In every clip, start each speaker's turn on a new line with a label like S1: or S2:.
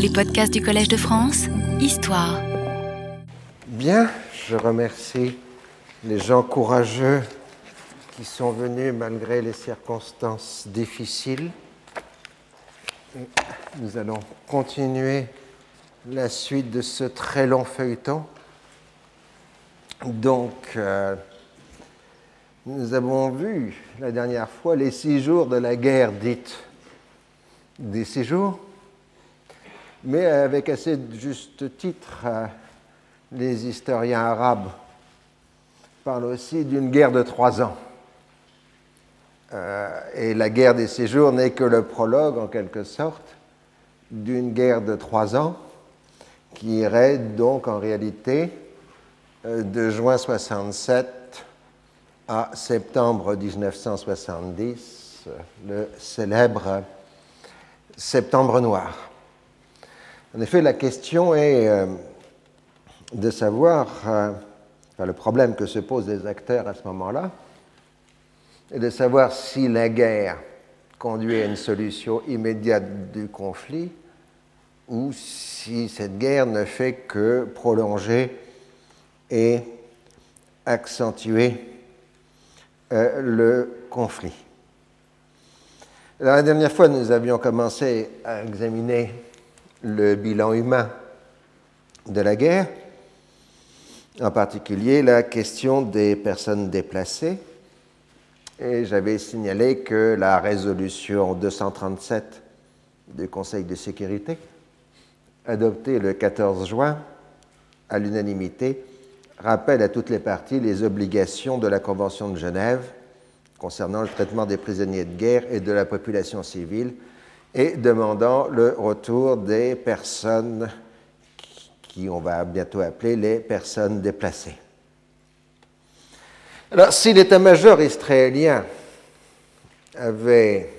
S1: Les podcasts du Collège de France, Histoire.
S2: Bien, je remercie les gens courageux qui sont venus malgré les circonstances difficiles. Nous allons continuer la suite de ce très long feuilleton. Donc, euh, nous avons vu la dernière fois les six jours de la guerre dite des six jours, mais avec assez juste titre, euh, les historiens arabes parlent aussi d'une guerre de trois ans. Euh, et la guerre des six jours n'est que le prologue, en quelque sorte, d'une guerre de trois ans qui irait donc en réalité euh, de juin 67 à septembre 1970, le célèbre Septembre noir. En effet, la question est euh, de savoir, euh, le problème que se posent les acteurs à ce moment-là, est de savoir si la guerre conduit à une solution immédiate du conflit ou si cette guerre ne fait que prolonger et accentuer euh, le conflit. la dernière fois, nous avions commencé à examiner le bilan humain de la guerre, en particulier la question des personnes déplacées. Et j'avais signalé que la résolution 237 du Conseil de sécurité, adoptée le 14 juin à l'unanimité, rappelle à toutes les parties les obligations de la Convention de Genève concernant le traitement des prisonniers de guerre et de la population civile et demandant le retour des personnes qui on va bientôt appeler les personnes déplacées. Alors, si l'état-major israélien avait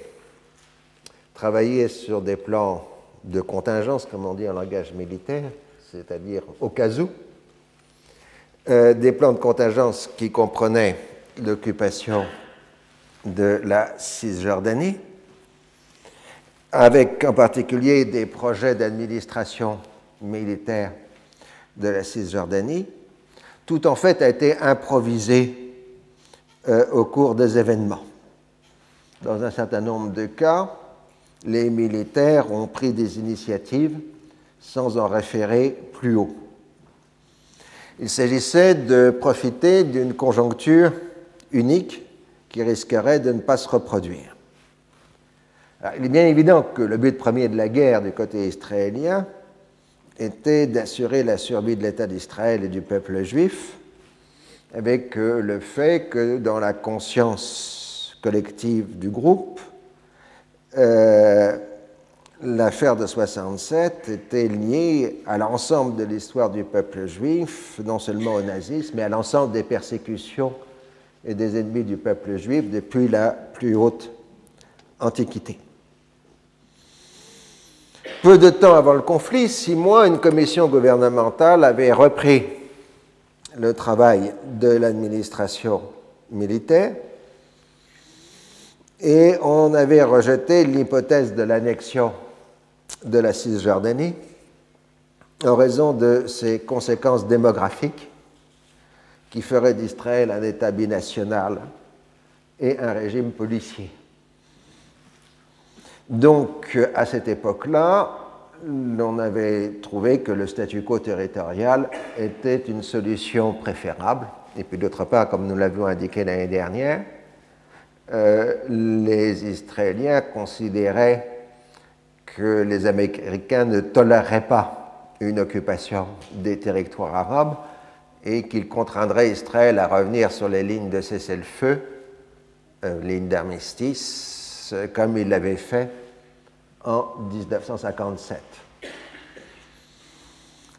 S2: travaillé sur des plans de contingence, comme on dit en langage militaire, c'est-à-dire au cas où, euh, des plans de contingence qui comprenaient l'occupation de la Cisjordanie, avec en particulier des projets d'administration militaire de la Cisjordanie. Tout en fait a été improvisé euh, au cours des événements. Dans un certain nombre de cas, les militaires ont pris des initiatives sans en référer plus haut. Il s'agissait de profiter d'une conjoncture unique qui risquerait de ne pas se reproduire il est bien évident que le but premier de la guerre du côté israélien était d'assurer la survie de l'État d'Israël et du peuple juif, avec euh, le fait que dans la conscience collective du groupe, euh, l'affaire de 67 était liée à l'ensemble de l'histoire du peuple juif, non seulement au nazisme, mais à l'ensemble des persécutions et des ennemis du peuple juif depuis la plus haute Antiquité. Peu de temps avant le conflit, six mois, une commission gouvernementale avait repris le travail de l'administration militaire et on avait rejeté l'hypothèse de l'annexion de la Cisjordanie en raison de ses conséquences démographiques qui feraient d'Israël un État binational et un régime policier. Donc, à cette époque-là, l'on avait trouvé que le statu quo territorial était une solution préférable. Et puis d'autre part, comme nous l'avions indiqué l'année dernière, euh, les Israéliens considéraient que les Américains ne toléreraient pas une occupation des territoires arabes et qu'ils contraindraient Israël à revenir sur les lignes de cessez-le-feu, euh, lignes d'armistice, comme il l'avait fait en 1957.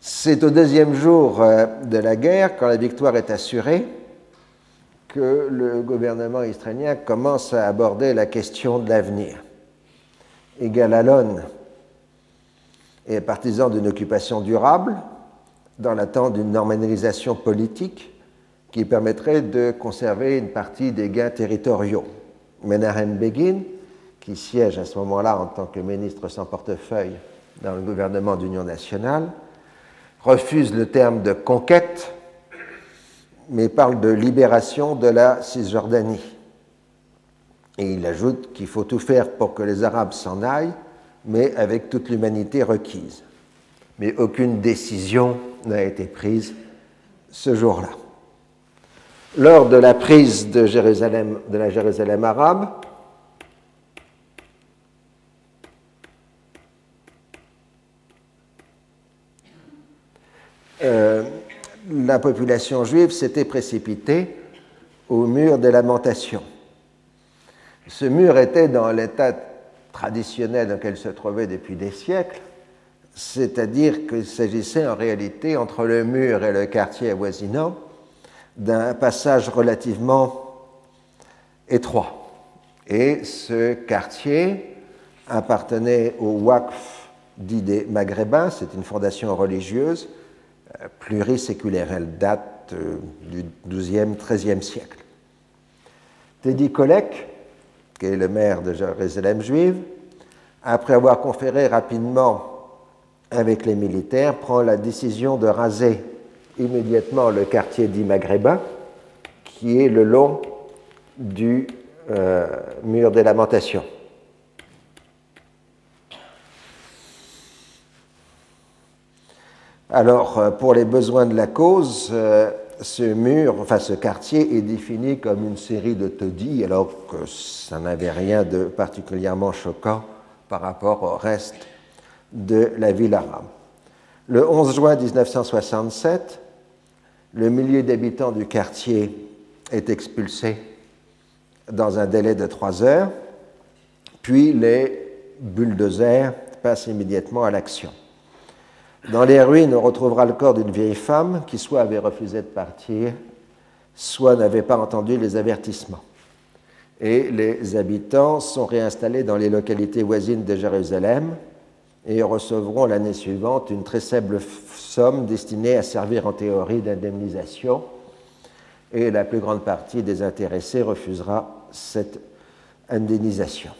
S2: C'est au deuxième jour euh, de la guerre, quand la victoire est assurée, que le gouvernement israélien commence à aborder la question de l'avenir. Egal Alon est partisan d'une occupation durable dans l'attente d'une normalisation politique qui permettrait de conserver une partie des gains territoriaux. Menahem Begin, qui siège à ce moment-là en tant que ministre sans portefeuille dans le gouvernement d'union nationale, refuse le terme de conquête, mais parle de libération de la Cisjordanie. Et il ajoute qu'il faut tout faire pour que les Arabes s'en aillent, mais avec toute l'humanité requise. Mais aucune décision n'a été prise ce jour-là. Lors de la prise de, Jérusalem, de la Jérusalem arabe, euh, la population juive s'était précipitée au mur des lamentations. Ce mur était dans l'état traditionnel dans lequel se trouvait depuis des siècles, c'est-à-dire qu'il s'agissait en réalité entre le mur et le quartier avoisinant d'un passage relativement étroit. Et ce quartier appartenait au Waqf dit des Maghrébins, c'est une fondation religieuse pluriséculaire. Elle date euh, du XIIe, XIIIe siècle. Teddy Kollek, qui est le maire de Jérusalem juive, après avoir conféré rapidement avec les militaires, prend la décision de raser immédiatement le quartier dit maghrébin, qui est le long du euh, mur des lamentations. Alors, euh, pour les besoins de la cause, euh, ce mur, enfin ce quartier est défini comme une série de taudis, alors que ça n'avait rien de particulièrement choquant par rapport au reste de la ville arabe. Le 11 juin 1967, le millier d'habitants du quartier est expulsé dans un délai de trois heures, puis les bulldozers passent immédiatement à l'action. Dans les ruines, on retrouvera le corps d'une vieille femme qui soit avait refusé de partir, soit n'avait pas entendu les avertissements. Et les habitants sont réinstallés dans les localités voisines de Jérusalem et recevront l'année suivante une très faible somme destinée à servir en théorie d'indemnisation. Et la plus grande partie des intéressés refusera cette indemnisation.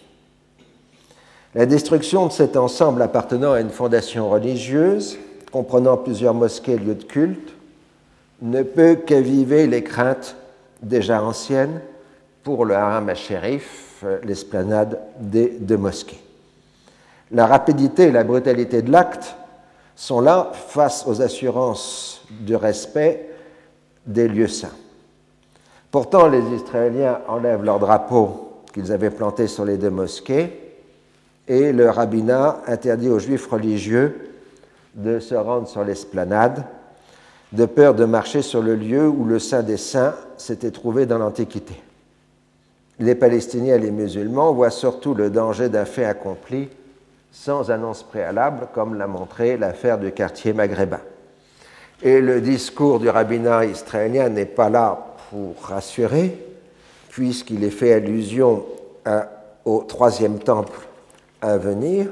S2: La destruction de cet ensemble appartenant à une fondation religieuse, comprenant plusieurs mosquées et lieux de culte, ne peut qu'aviver les craintes déjà anciennes pour le haram à shérif, l'esplanade des deux mosquées. La rapidité et la brutalité de l'acte sont là face aux assurances de respect des lieux saints. Pourtant, les Israéliens enlèvent leur drapeau qu'ils avaient planté sur les deux mosquées et le rabbinat interdit aux juifs religieux de se rendre sur l'esplanade, de peur de marcher sur le lieu où le Saint des Saints s'était trouvé dans l'Antiquité. Les Palestiniens et les musulmans voient surtout le danger d'un fait accompli sans annonce préalable, comme l'a montré l'affaire du quartier maghrébin. Et le discours du rabbinat israélien n'est pas là pour rassurer, puisqu'il est fait allusion au troisième temple à venir,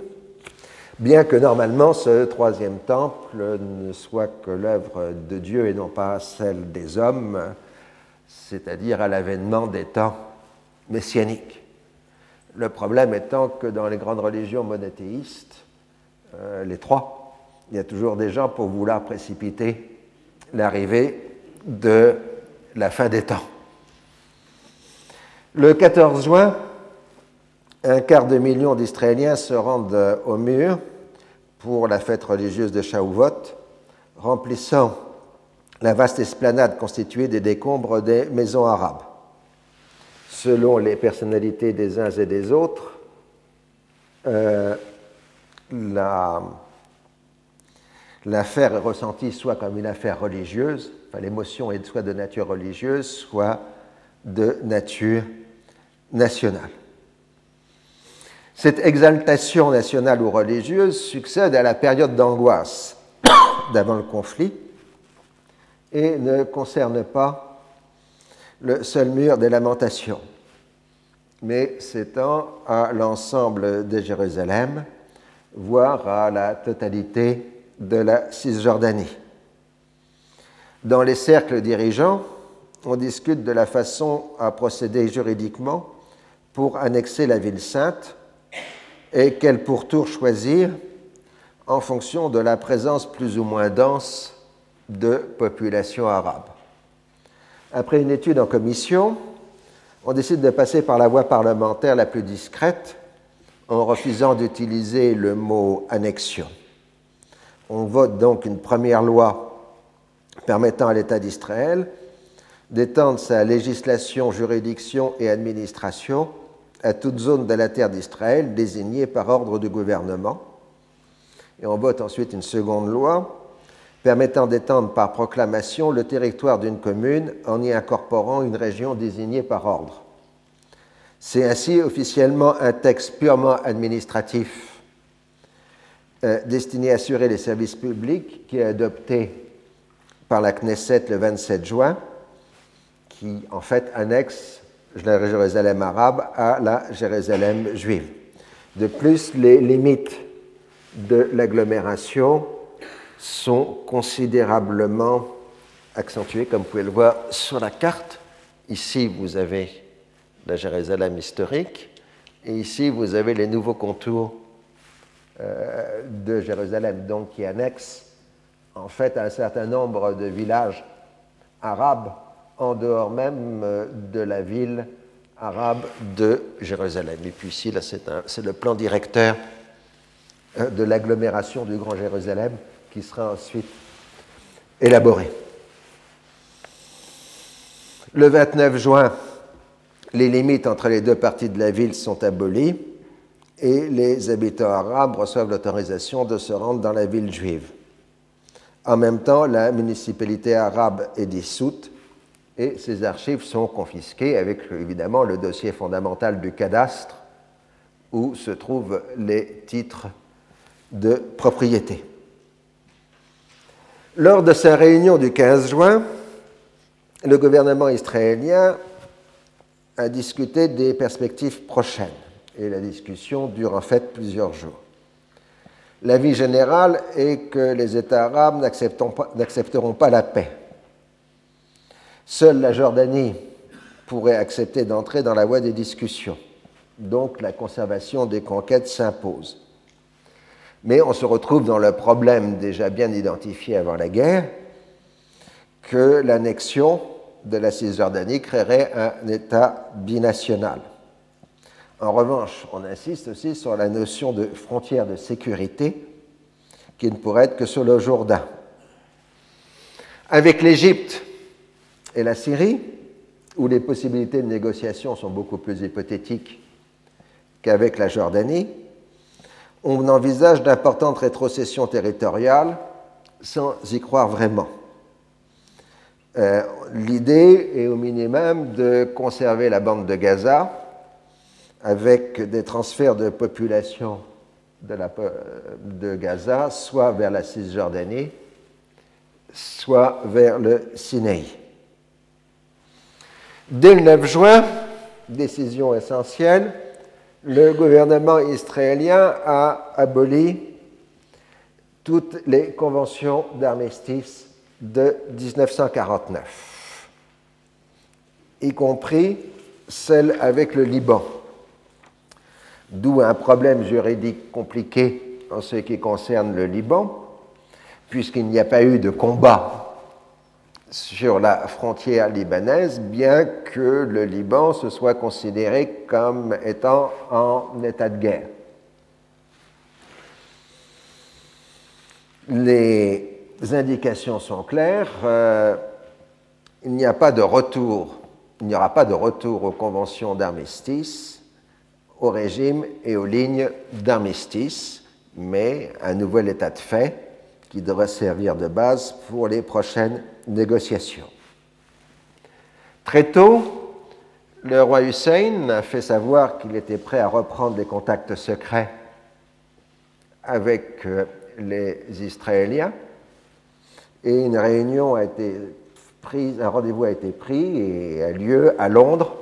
S2: bien que normalement ce troisième temple ne soit que l'œuvre de Dieu et non pas celle des hommes, c'est-à-dire à, l'avènement des temps messianiques. Le problème étant que dans les grandes religions monothéistes, euh, les trois, il y a toujours des gens pour vouloir précipiter l'arrivée de la fin des temps. Le 14 juin, un quart de million d'Israéliens se rendent au mur pour la fête religieuse de Shavuot, remplissant la vaste esplanade constituée des décombres des maisons arabes. Selon les personnalités des uns et des autres, euh, l'affaire est ressentie soit comme une affaire religieuse, l'émotion est soit de nature religieuse, soit de nature nationale. Cette exaltation nationale ou religieuse succède à la période d'angoisse d'avant le conflit et ne concerne pas le seul mur des lamentations, mais s'étend à l'ensemble de Jérusalem, voire à la totalité de la Cisjordanie. Dans les cercles dirigeants, on discute de la façon à procéder juridiquement pour annexer la ville sainte et quel pourtour choisir en fonction de la présence plus ou moins dense de populations arabes. Après une étude en commission, on décide de passer par la voie parlementaire la plus discrète en refusant d'utiliser le mot annexion. On vote donc une première loi permettant à l'État d'Israël d'étendre sa législation, juridiction et administration à toute zone de la terre d'Israël désignée par ordre du gouvernement. Et on vote ensuite une seconde loi permettant d'étendre par proclamation le territoire d'une commune en y incorporant une région désignée par ordre. C'est ainsi officiellement un texte purement administratif euh, destiné à assurer les services publics qui est adopté par la Knesset le 27 juin, qui en fait annexe la Jérusalem arabe à la Jérusalem juive. De plus, les limites de l'agglomération sont considérablement accentuées, comme vous pouvez le voir sur la carte. Ici, vous avez la Jérusalem historique, et ici, vous avez les nouveaux contours euh, de Jérusalem, donc qui annexent en fait un certain nombre de villages arabes en dehors même euh, de la ville arabe de Jérusalem. Et puis ici, là, c'est le plan directeur euh, de l'agglomération du Grand Jérusalem qui sera ensuite élaboré. Le 29 juin, les limites entre les deux parties de la ville sont abolies et les habitants arabes reçoivent l'autorisation de se rendre dans la ville juive. En même temps, la municipalité arabe est dissoute et ses archives sont confisquées avec évidemment le dossier fondamental du cadastre où se trouvent les titres de propriété. Lors de sa réunion du 15 juin, le gouvernement israélien a discuté des perspectives prochaines et la discussion dure en fait plusieurs jours. L'avis général est que les États arabes n'accepteront pas la paix. Seule la Jordanie pourrait accepter d'entrer dans la voie des discussions. Donc la conservation des conquêtes s'impose. Mais on se retrouve dans le problème déjà bien identifié avant la guerre, que l'annexion de la Cisjordanie créerait un État binational. En revanche, on insiste aussi sur la notion de frontière de sécurité qui ne pourrait être que sur le Jourdain. Avec l'Égypte et la Syrie, où les possibilités de négociation sont beaucoup plus hypothétiques qu'avec la Jordanie, on envisage d'importantes rétrocessions territoriales sans y croire vraiment. Euh, l'idée est au minimum de conserver la bande de Gaza avec des transferts de population de, de Gaza, soit vers la Cisjordanie, soit vers le Sinaï. Dès le 9 juin, décision essentielle, le gouvernement israélien a aboli toutes les conventions d'armistice de 1949, y compris celle avec le Liban, d'où un problème juridique compliqué en ce qui concerne le Liban, puisqu'il n'y a pas eu de combat sur la frontière libanaise, bien que le Liban se soit considéré comme étant en état de guerre. Les indications sont claires. Euh, il n'y a pas de retour, il n'y aura pas de retour aux conventions d'armistice, au régime et aux lignes d'armistice, mais un nouvel état de fait qui devrait servir de base pour les prochaines négociations. Très tôt, le roi Hussein a fait savoir qu'il était prêt à reprendre des contacts secrets avec euh, les Israéliens et une réunion a été prise, un rendez-vous a été pris et a lieu à Londres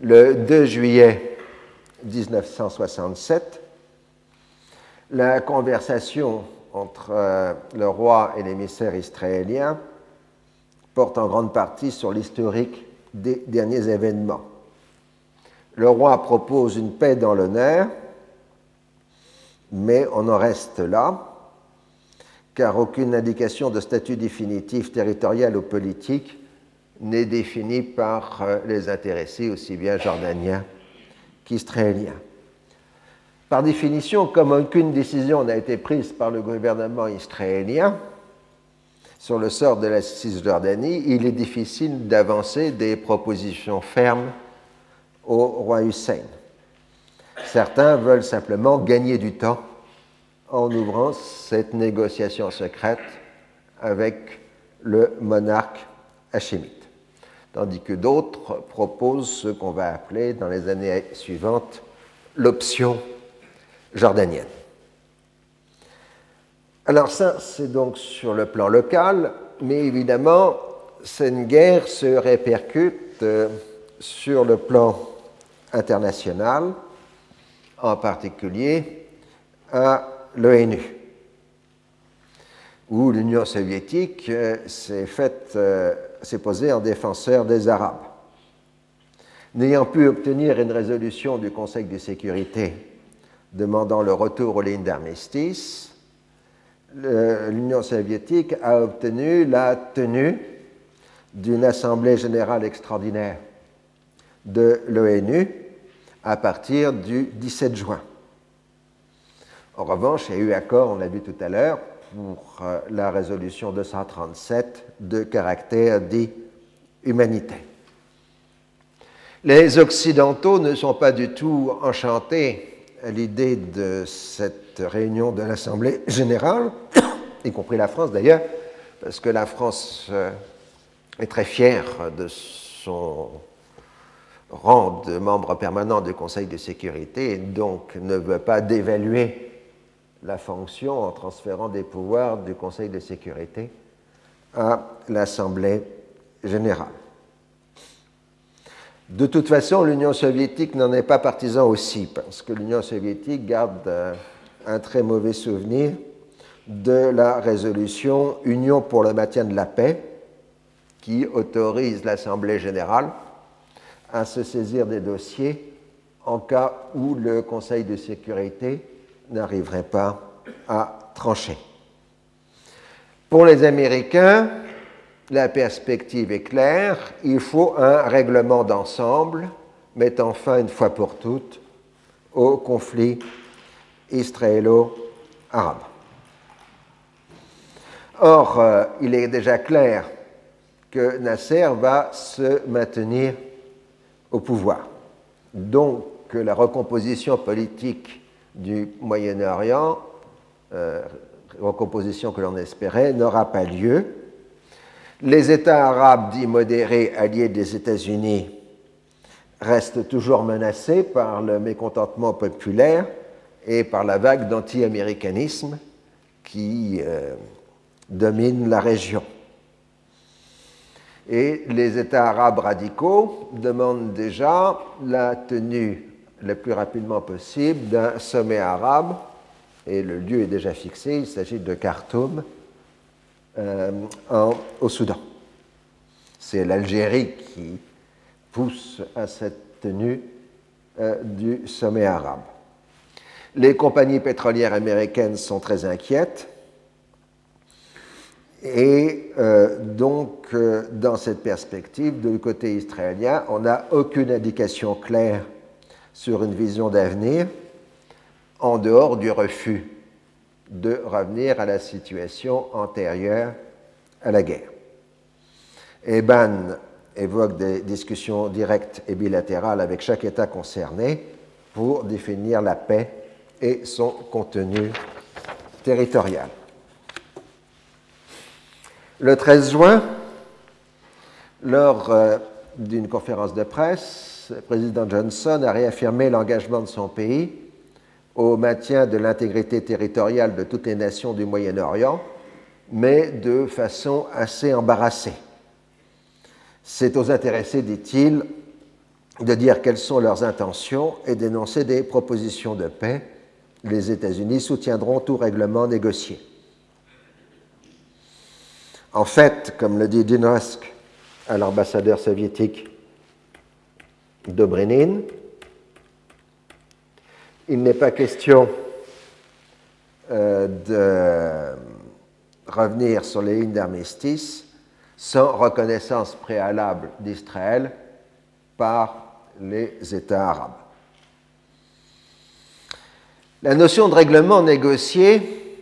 S2: le 2 juillet 1967. La conversation entre euh, le roi et l'émissaire israélien porte en grande partie sur l'historique des derniers événements. Le roi propose une paix dans l'honneur, mais on en reste là. car aucune indication de statut définitif territorial ou politique n'est définie par euh, les intéressés, aussi bien jordaniens qu'israéliens. Par définition, comme aucune décision n'a été prise par le gouvernement israélien sur le sort de la Cisjordanie, il est difficile d'avancer des propositions fermes au roi Hussein. Certains veulent simplement gagner du temps en ouvrant cette négociation secrète avec le monarque hachémite, tandis que d'autres proposent ce qu'on va appeler dans les années suivantes l'option jordanienne. Alors ça, c'est donc sur le plan local, mais évidemment, cette guerre se répercute euh, sur le plan international, en particulier à l'ONU, où l'Union soviétique euh, s'est euh, posée en défenseur des Arabes. N'ayant pu obtenir une résolution du Conseil de sécurité demandant le retour aux lignes d'armistice, l'Union soviétique a obtenu la tenue d'une Assemblée générale extraordinaire de l'ONU à partir du 17 juin. En revanche, il y a eu accord, on l'a vu tout à l'heure, pour euh, la résolution 237 de caractère dit humanitaire. Les Occidentaux ne sont pas du tout enchantés à l'idée de cette réunion de l'Assemblée générale, y compris la France d'ailleurs, parce que la France euh, est très fière de son rang de membre permanent du Conseil de sécurité et donc ne veut pas dévaluer la fonction en transférant des pouvoirs du Conseil de sécurité à l'Assemblée générale. De toute façon, l'Union soviétique n'en est pas partisan aussi, parce que l'Union soviétique garde euh, un très mauvais souvenir de la résolution Union pour le maintien de la paix, qui autorise l'Assemblée générale à se saisir des dossiers en cas où le Conseil de sécurité n'arriverait pas à trancher. Pour les Américains, la perspective est claire, il faut un règlement d'ensemble mettant fin une fois pour toutes au conflit israélo-arabe. Or, euh, il est déjà clair que Nasser va se maintenir au pouvoir. Donc, la recomposition politique du Moyen-Orient, euh, recomposition que l'on espérait, n'aura pas lieu. Les États arabes dits modérés alliés des États-Unis restent toujours menacés par le mécontentement populaire et par la vague d'anti-américanisme qui euh, domine la région. Et les États arabes radicaux demandent déjà la tenue le plus rapidement possible d'un sommet arabe, et le lieu est déjà fixé, il s'agit de Khartoum, euh, au Soudan. C'est l'Algérie qui pousse à cette tenue euh, du sommet arabe. Les compagnies pétrolières américaines sont très inquiètes. Et euh, donc, dans cette perspective, du côté israélien, on n'a aucune indication claire sur une vision d'avenir en dehors du refus de revenir à la situation antérieure à la guerre. Eban évoque des discussions directes et bilatérales avec chaque État concerné pour définir la paix et son contenu territorial. Le 13 juin, lors euh, d'une conférence de presse, le président Johnson a réaffirmé l'engagement de son pays au maintien de l'intégrité territoriale de toutes les nations du Moyen-Orient, mais de façon assez embarrassée. C'est aux intéressés, dit-il, de dire quelles sont leurs intentions et d'énoncer des propositions de paix. Les États-Unis soutiendront tout règlement négocié. En fait, comme le dit Rusk à l'ambassadeur soviétique Dobrynin. Il n'est pas question euh, revenir sur les lignes d'armistice sans reconnaissance préalable d'Israël par les États arabes. La notion de règlement négocié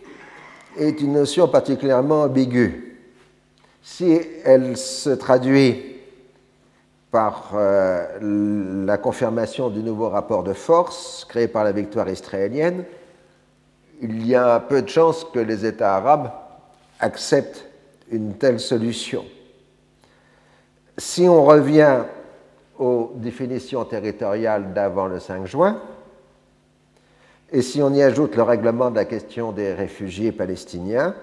S2: est une notion particulièrement ambiguë. Si elle se traduit par euh, la confirmation du nouveau rapport de force créé par la victoire israélienne, il y a peu de chances que les États arabes acceptent une telle solution. Si on revient aux définitions territoriales d'avant le 5 juin, et si on y ajoute le règlement de la question des réfugiés palestiniens,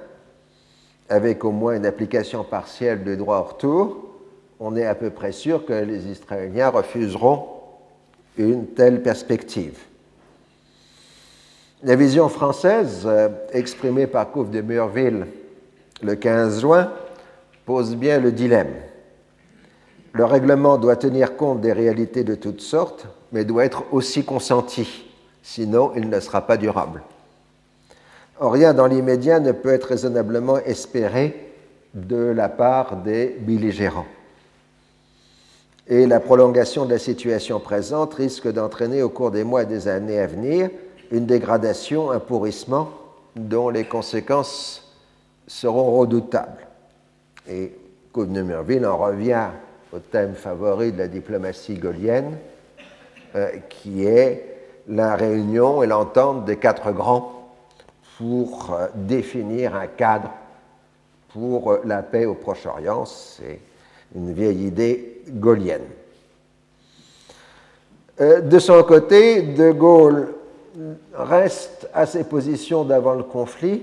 S2: avec au moins une application partielle du droit au retour, on est à peu près sûr que les Israéliens refuseront une telle perspective. La vision française, euh, exprimée par Couve de Murville le 15 juin, pose bien le dilemme. Le règlement doit tenir compte des réalités de toutes sortes, mais doit être aussi consenti, sinon il ne sera pas durable. Or, rien dans l'immédiat ne peut être raisonnablement espéré de la part des belligérants. Et la prolongation de la situation présente risque d'entraîner au cours des mois et des années à venir une dégradation, un pourrissement dont les conséquences seront redoutables. Et Couve-Numurville en revient au thème favori de la diplomatie gaulienne, euh, qui est la réunion et l'entente des quatre grands pour euh, définir un cadre pour euh, la paix au Proche-Orient. C'est une vieille idée gaulienne. de son côté, De Gaulle reste à ses positions d'avant le conflit,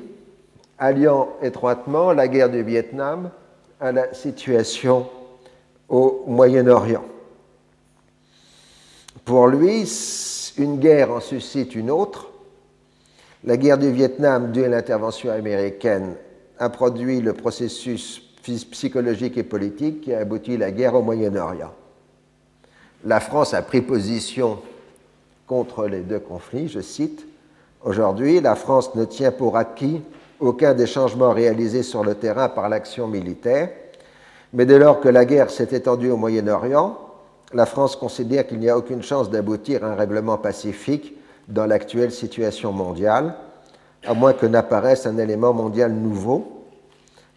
S2: alliant étroitement la guerre du Vietnam à la situation au Moyen-Orient. Pour lui, une guerre en suscite une autre. La guerre du Vietnam, due à l'intervention américaine, a produit le processus psychologique et politique qui a abouti à la guerre au Moyen-Orient. La France a pris position contre les deux conflits, je cite, Aujourd'hui, la France ne tient pour acquis aucun des changements réalisés sur le terrain par l'action militaire, mais dès lors que la guerre s'est étendue au Moyen-Orient, la France considère qu'il n'y a aucune chance d'aboutir à un règlement pacifique dans l'actuelle situation mondiale, à moins que n'apparaisse un élément mondial nouveau.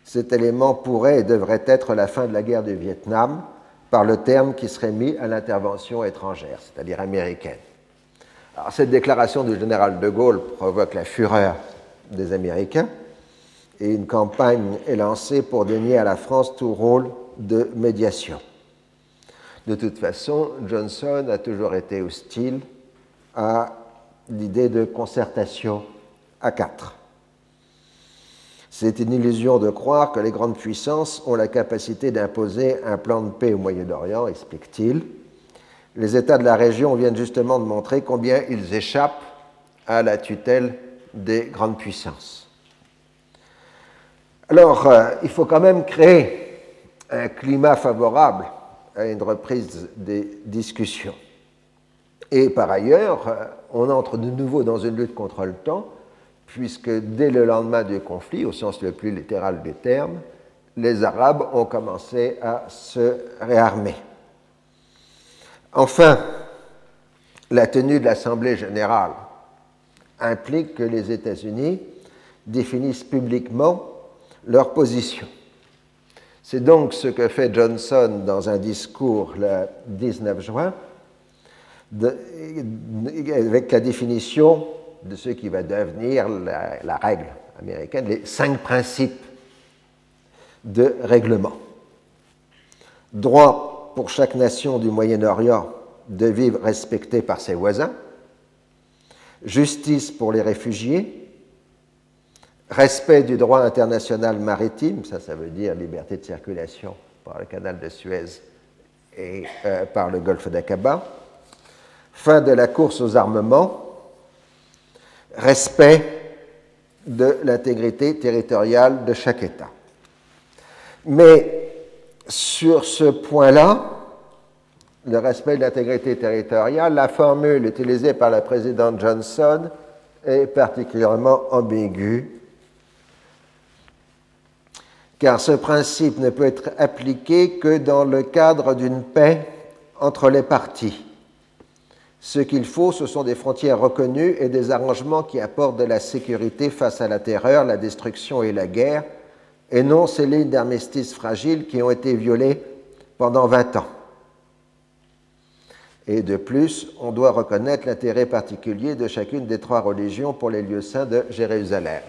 S2: Cet élément pourrait et devrait être la fin de la guerre du Vietnam par le terme qui serait mis à l'intervention étrangère, c'est-à-dire américaine cette déclaration du général de Gaulle provoque la fureur des Américains et une campagne est lancée pour dénier à la France tout rôle de médiation. De toute façon, Johnson a toujours été hostile à l'idée de concertation à quatre. C'est une illusion de croire que les grandes puissances ont la capacité d'imposer un plan de paix au Moyen-Orient, explique-t-il les États de la région viennent justement de montrer combien ils échappent à la tutelle des grandes puissances. Alors, euh, il faut quand même créer un climat favorable à une reprise des discussions. Et par ailleurs, euh, on entre de nouveau dans une lutte contre le temps, puisque dès le lendemain du conflit, au sens le plus littéral du terme, les Arabes ont commencé à se réarmer. Enfin, la tenue de l'Assemblée générale implique que les États-Unis définissent publiquement leur position. C'est donc ce que fait Johnson dans un discours le 19 juin, avec la définition de ce qui va devenir la, la règle américaine, les cinq principes de règlement. Droit pour chaque nation du Moyen-Orient de vivre respectée par ses voisins, justice pour les réfugiés, respect du droit international maritime, ça ça veut dire liberté de circulation par le canal de Suez et euh, par le golfe d'Aqaba, fin de la course aux armements, respect de l'intégrité territoriale de chaque État. Mais sur ce point-là, le respect de l'intégrité territoriale, la formule utilisée par la présidente Johnson est particulièrement ambiguë. Car ce principe ne peut être appliqué que dans le cadre d'une paix entre les parties. Ce qu'il faut, ce sont des frontières reconnues et des arrangements qui apportent de la sécurité face à la terreur, la destruction et la guerre, et non ces lignes d'armistice fragiles qui ont été violées pendant 20 ans. Et de plus, on doit reconnaître l'intérêt particulier de chacune des trois religions pour les lieux saints de Jérusalem.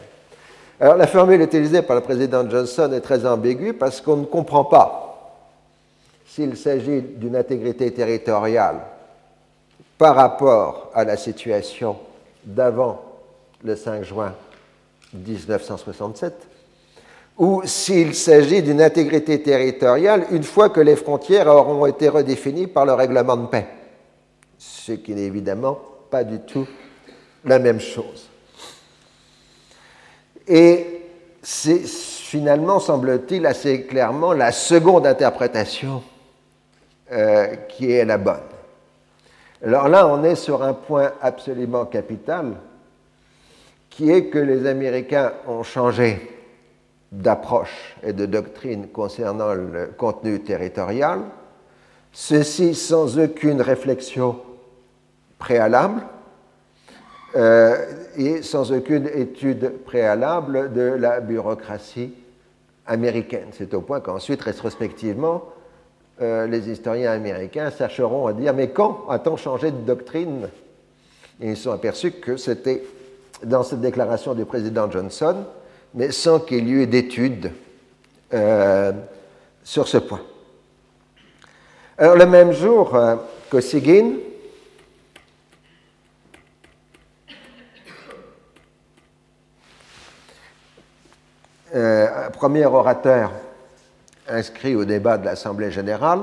S2: Alors la formule utilisée par le président Johnson est très ambiguë parce qu'on ne comprend pas s'il s'agit d'une intégrité territoriale par rapport à la situation d'avant le 5 juin 1967, ou s'il s'agit d'une intégrité territoriale une fois que les frontières auront été redéfinies par le règlement de paix, ce qui n'est évidemment pas du tout la même chose. Et c'est finalement, semble-t-il, assez clairement la seconde interprétation euh, qui est la bonne. Alors là, on est sur un point absolument capital, qui est que les Américains ont changé d'approche et de doctrine concernant le contenu territorial, ceci sans aucune réflexion préalable euh, et sans aucune étude préalable de la bureaucratie américaine. C'est au point qu'ensuite, rétrospectivement, euh, les historiens américains chercheront à dire mais quand a-t-on changé de doctrine? Et ils sont aperçus que c'était dans cette déclaration du président Johnson, mais sans qu'il y ait eu d'études euh, sur ce point. Alors le même jour, euh, premier orateur inscrit au débat de l'Assemblée générale,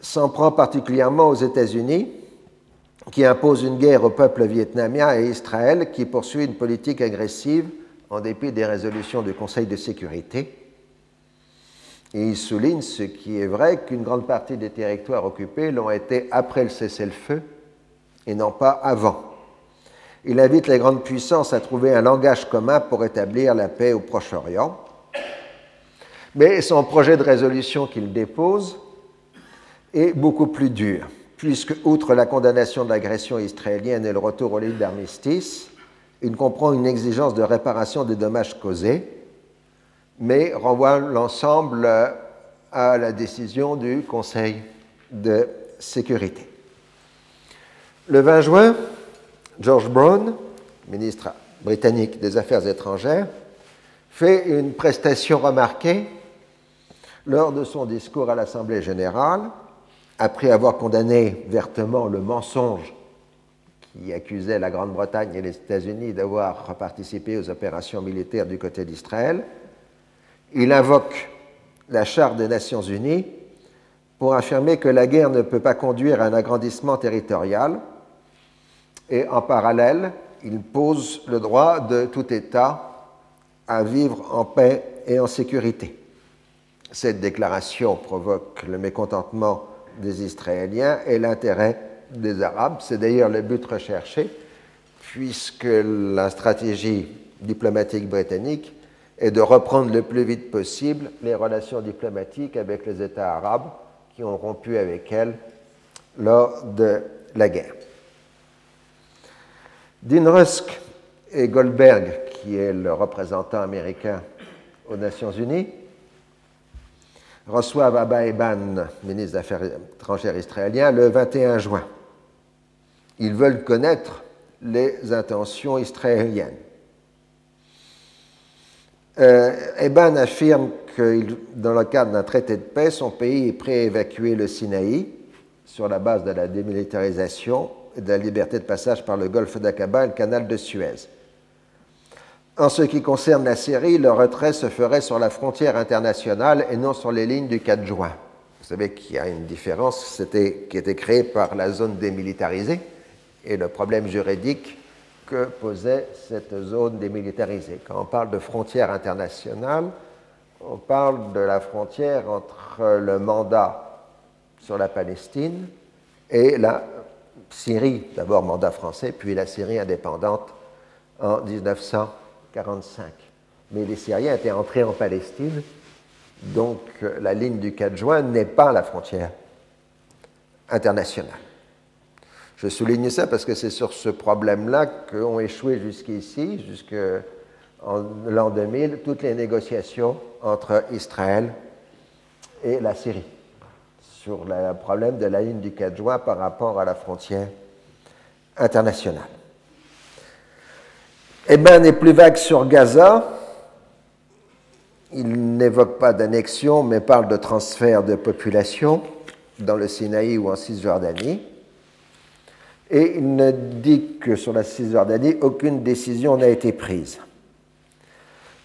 S2: s'en prend particulièrement aux États-Unis, qui imposent une guerre au peuple vietnamien et Israël, qui poursuit une politique agressive en dépit des résolutions du Conseil de sécurité. Et il souligne ce qui est vrai, qu'une grande partie des territoires occupés l'ont été après le cessez-le-feu et non pas avant. Il invite les grandes puissances à trouver un langage commun pour établir la paix au Proche-Orient. Mais son projet de résolution qu'il dépose est beaucoup plus dur, puisque, outre la condamnation de l'agression israélienne et le retour au ligne d'armistice, il comprend une exigence de réparation des dommages causés, mais renvoie l'ensemble à la décision du Conseil de sécurité. Le 20 juin, George Brown, ministre britannique des Affaires étrangères, fait une prestation remarquée lors de son discours à l'Assemblée générale, après avoir condamné vertement le mensonge qui accusait la Grande-Bretagne et les États-Unis d'avoir participé aux opérations militaires du côté d'Israël, il invoque la Charte des Nations Unies pour affirmer que la guerre ne peut pas conduire à un agrandissement territorial et en parallèle, il pose le droit de tout État à vivre en paix et en sécurité. Cette déclaration provoque le mécontentement des Israéliens et l'intérêt des Arabes. C'est d'ailleurs le but recherché, puisque la stratégie diplomatique britannique est de reprendre le plus vite possible les relations diplomatiques avec les États arabes qui ont rompu avec elles lors de la guerre. Dean Rusk et Goldberg, qui est le représentant américain aux Nations Unies, reçoivent Abba Eban, ministre des Affaires étrangères israélien, le 21 juin. Ils veulent connaître les intentions israéliennes. Euh, Eban affirme que, dans le cadre d'un traité de paix, son pays est prêt à évacuer le Sinaï sur la base de la démilitarisation de la liberté de passage par le golfe d'Aqaba et le canal de Suez. En ce qui concerne la Syrie, le retrait se ferait sur la frontière internationale et non sur les lignes du 4 juin. Vous savez qu'il y a une différence qui était créée par la zone démilitarisée et le problème juridique que posait cette zone démilitarisée. Quand on parle de frontière internationale, on parle de la frontière entre le mandat sur la Palestine et la Syrie, d'abord mandat français, puis la Syrie indépendante en 1900. Mais les Syriens étaient entrés en Palestine, donc la ligne du 4 juin n'est pas la frontière internationale. Je souligne ça parce que c'est sur ce problème-là qu'ont échoué jusqu'ici, jusqu'en l'an 2000, toutes les négociations entre Israël et la Syrie sur le problème de la ligne du 4 juin par rapport à la frontière internationale. Eben n'est plus vague sur Gaza. Il n'évoque pas d'annexion, mais parle de transfert de population dans le Sinaï ou en Cisjordanie. Et il ne dit que sur la Cisjordanie, aucune décision n'a été prise.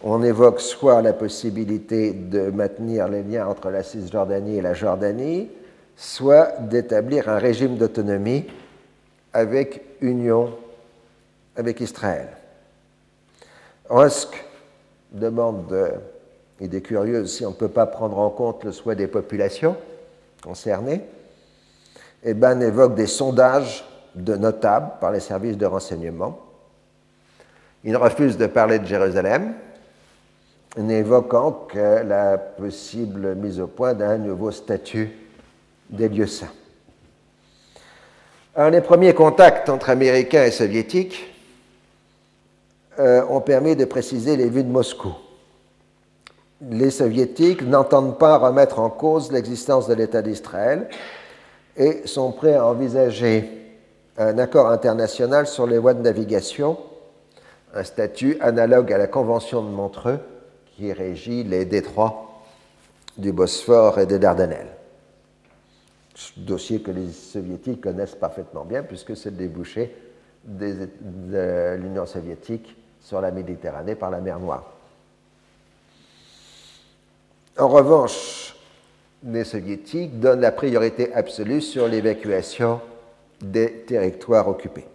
S2: On évoque soit la possibilité de maintenir les liens entre la Cisjordanie et la Jordanie, soit d'établir un régime d'autonomie avec union avec Israël. Rusk demande, idée curieuse, si on ne peut pas prendre en compte le souhait des populations concernées. Et Ben évoque des sondages de notables par les services de renseignement. Il refuse de parler de Jérusalem, n'évoquant que la possible mise au point d'un nouveau statut des lieux saints. Alors, les premiers contacts entre Américains et Soviétiques euh, ont permis de préciser les vues de Moscou. Les Soviétiques n'entendent pas remettre en cause l'existence de l'État d'Israël et sont prêts à envisager un accord international sur les voies de navigation, un statut analogue à la Convention de Montreux qui régit les détroits du Bosphore et des Dardanelles. Dossier que les soviétiques connaissent parfaitement bien puisque c'est le débouché de l'Union soviétique sur la Méditerranée par la mer Noire. En revanche, les soviétiques donnent la priorité absolue sur l'évacuation des territoires occupés.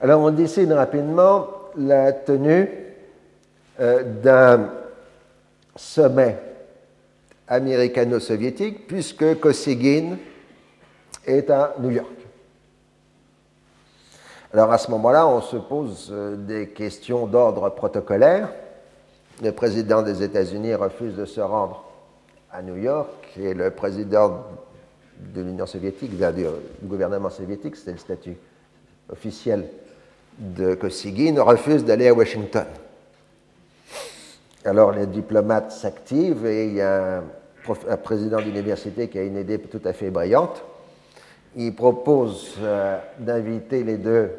S2: Alors on décide rapidement la tenue euh, d'un sommet américano-soviétique puisque Kosygin est à New York. Alors à ce moment-là, on se pose euh, des questions d'ordre protocolaire. Le président des États-Unis refuse de se rendre à New York et le président de l'Union soviétique, du gouvernement soviétique, c'était le statut officiel de Kosygin, refuse d'aller à Washington. Alors les diplomates s'activent et il y a un, président d'université qui a une idée tout à fait brillante. Il propose euh, d'inviter les deux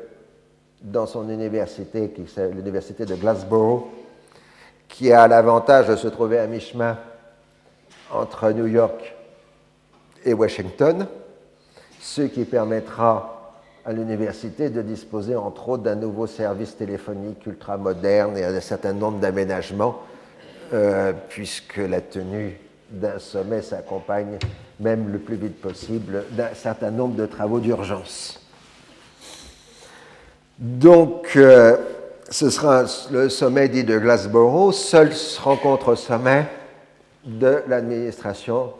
S2: dans son université, l'université de Glasgow, qui a l'avantage de se trouver à mi-chemin entre New York et Washington, ce qui permettra à l'université de disposer entre autres d'un nouveau service téléphonique ultra moderne et d'un certain nombre d'aménagements euh, puisque la tenue d'un sommet s'accompagne, même le plus vite possible, d'un certain nombre de travaux d'urgence. Donc, euh, ce sera le sommet dit de Glasgow, seule rencontre au sommet de l'administration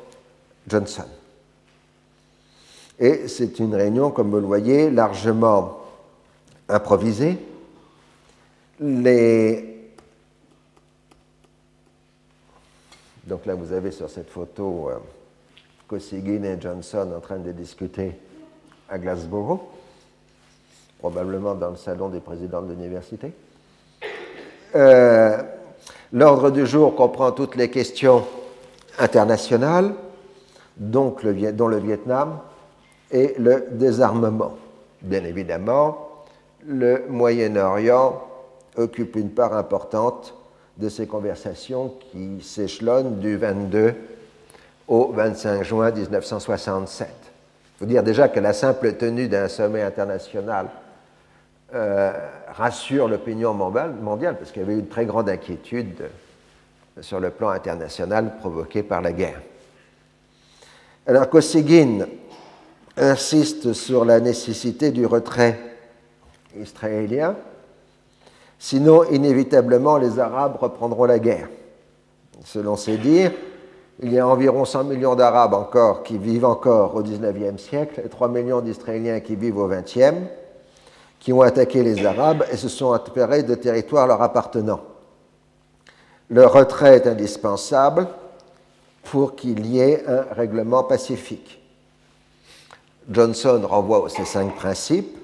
S2: Johnson. Et c'est une réunion, comme vous le voyez, largement improvisée. Donc là, vous avez sur cette photo euh, et Johnson en train de discuter à Glasgow, probablement dans le salon des présidents de l'université. Euh, l'ordre du jour comprend toutes les questions internationales, donc dont le Vietnam et le désarmement. Bien évidemment, le Moyen-Orient occupe une part importante de ces conversations qui s'échelonnent du 22 au 25 juin 1967. Il faut dire déjà que la simple tenue d'un sommet international euh, rassure l'opinion mondiale, parce qu'il y avait une très grande inquiétude sur le plan international provoquée par la guerre. Alors Kosygin insiste sur la nécessité du retrait israélien Sinon, inévitablement, les Arabes reprendront la guerre. Selon ses dires, il y a environ 100 millions d'Arabes encore qui vivent encore au XIXe siècle et 3 millions d'Israéliens qui vivent au XXe, qui ont attaqué les Arabes et se sont attirés de territoires leur appartenant. Le retrait est indispensable pour qu'il y ait un règlement pacifique. Johnson renvoie ces cinq principes.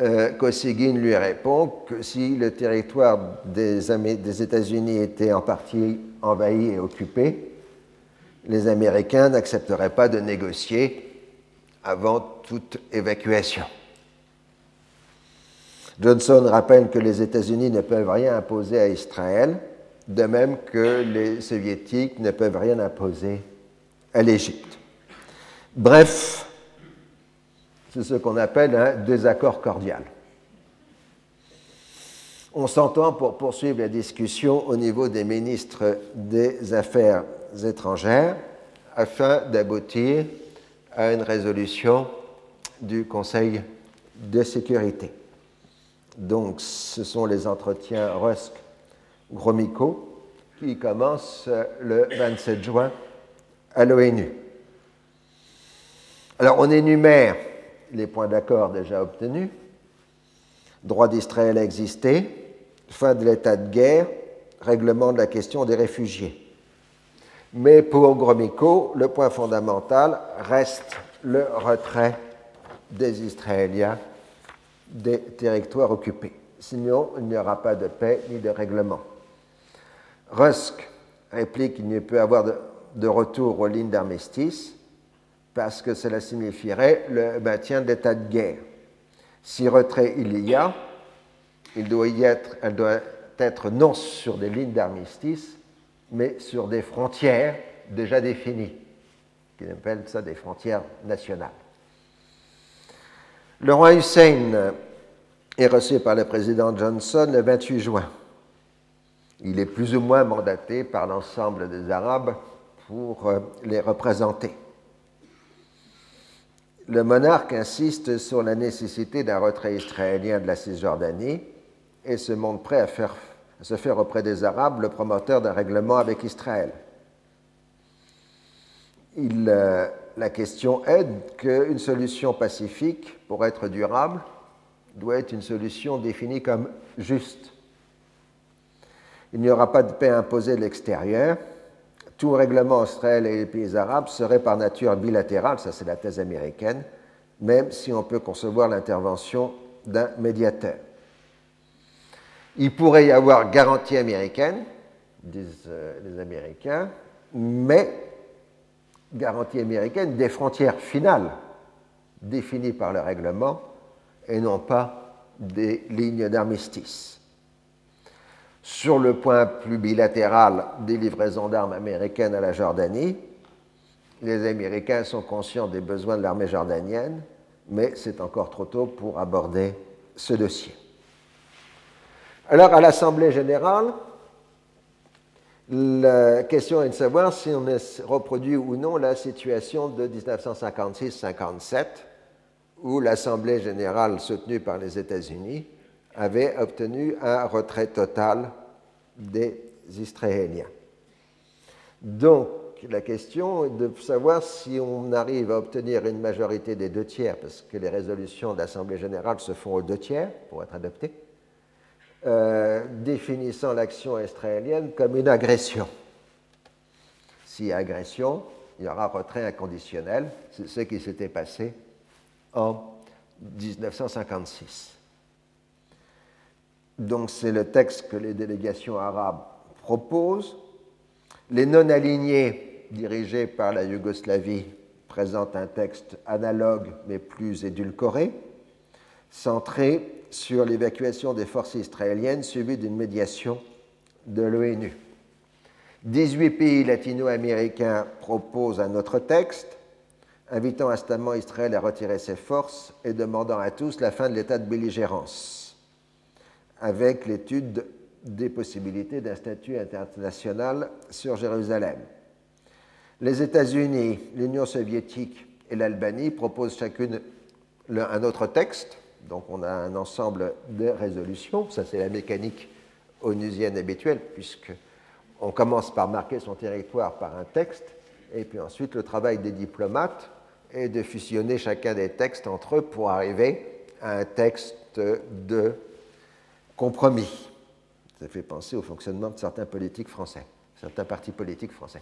S2: Euh, lui répond que si le territoire des États-Unis était en partie envahi et occupé, les Américains n'accepteraient pas de négocier avant toute évacuation. Johnson rappelle que les États-Unis ne peuvent rien imposer à Israël, de même que les Soviétiques ne peuvent rien imposer à l'Égypte. Bref, c'est ce qu'on appelle un désaccord cordial. On s'entend pour poursuivre la discussion au niveau des ministres des Affaires étrangères afin d'aboutir à une résolution du Conseil de sécurité. Donc, ce sont les entretiens Rusk-Gromyko qui commencent le 27 juin à l'ONU. Alors, on énumère les points d'accord déjà obtenus. Droit d'Israël à exister, fin de l'état de guerre, règlement de la question des réfugiés. Mais pour Gromyko, le point fondamental reste le retrait des Israéliens des territoires occupés. Sinon, il n'y aura pas de paix ni de règlement. Rusk réplique qu'il ne peut avoir de, retour aux lignes d'armistice parce que cela signifierait le maintien de l'état de guerre. Si retrait il y a, il doit y être, elle doit être non sur des lignes d'armistice, mais sur des frontières déjà définies, qui appelle ça des frontières nationales. Le roi Hussein est reçu par le président Johnson le 28 juin. Il est plus ou moins mandaté par l'ensemble des Arabes pour euh, les représenter. Le monarque insiste sur la nécessité d'un retrait israélien de la Cisjordanie et se montre prêt à, se faire auprès des Arabes le promoteur d'un règlement avec Israël. Euh, la question est qu'une solution pacifique, pour être durable, doit être une solution définie comme juste. Il n'y aura pas de paix imposée de l'extérieur. Tout règlement Israël et les pays arabes serait par nature bilatéral, ça c'est la thèse américaine, même si on peut concevoir l'intervention d'un médiateur. Il pourrait y avoir garantie américaine, disent euh, les Américains, mais garantie américaine des frontières finales définies par le règlement et non pas des lignes d'armistice. Sur le point plus bilatéral des livraisons d'armes américaines à la Jordanie, les Américains sont conscients des besoins de l'armée jordanienne, mais c'est encore trop tôt pour aborder ce dossier. Alors, à l'Assemblée générale, la question est de savoir si on reproduit ou non la situation de 1956-57, où l'Assemblée générale soutenue par les États-Unis avait obtenu un retrait total des Israéliens. Donc, la question est de savoir si on arrive à obtenir une majorité des deux tiers, parce que les résolutions de l'Assemblée générale se font aux deux tiers pour être adoptées euh, définissant l'action israélienne comme une agression. Si agression, il y aura retrait inconditionnel. C'est ce qui s'était passé en 1956. Donc c'est le texte que les délégations arabes proposent. Les non-alignés dirigés par la Yougoslavie présentent un texte analogue mais plus édulcoré, centré sur l'évacuation des forces israéliennes suivie d'une médiation de l'ONU. 18 pays latino-américains proposent un autre texte, invitant instamment Israël à retirer ses forces et demandant à tous la fin de l'état de belligérance, avec l'étude des possibilités d'un statut international sur Jérusalem. Les États-Unis, l'Union soviétique et l'Albanie proposent chacune un autre texte donc on a un ensemble de résolutions, ça c'est la mécanique onusienne habituelle, puisque on commence par marquer son territoire par un texte, et puis ensuite le travail des diplomates est de fusionner chacun des textes entre eux pour arriver à un texte de compromis. Ça fait penser au fonctionnement de certains politiques français, certains partis politiques français.